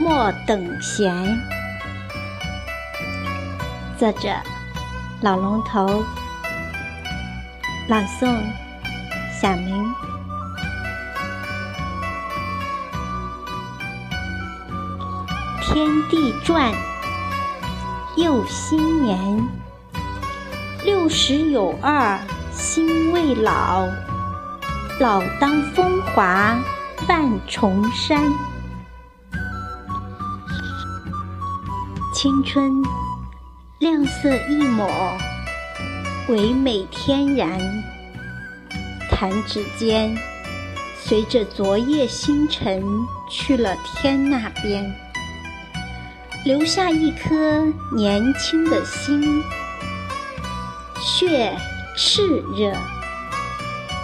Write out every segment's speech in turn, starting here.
莫等闲。作者：老龙头。朗诵：小明。天地转，又新年。六十有二，心未老。老当风华万重山。青春，亮色一抹，唯美天然。弹指间，随着昨夜星辰去了天那边，留下一颗年轻的心，血炽热，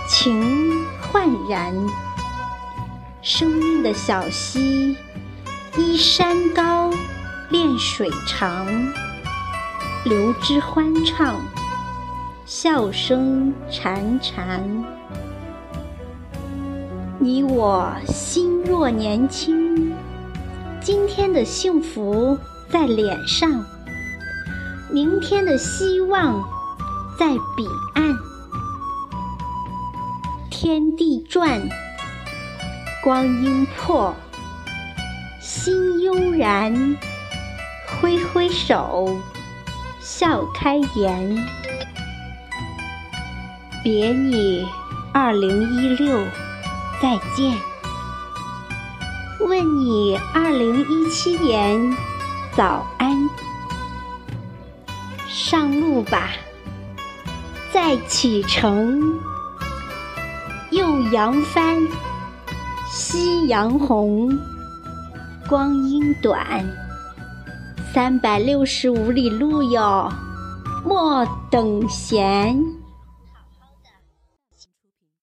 情焕然。生命的小溪，依山高。恋水长，流之欢畅，笑声潺潺。你我心若年轻，今天的幸福在脸上，明天的希望在彼岸。天地转，光阴迫，心悠然。挥挥手，笑开颜。别你二零一六，再见。问你二零一七年，早安。上路吧，再启程。又扬帆，夕阳红，光阴短。三百六十五里路哟，莫等闲。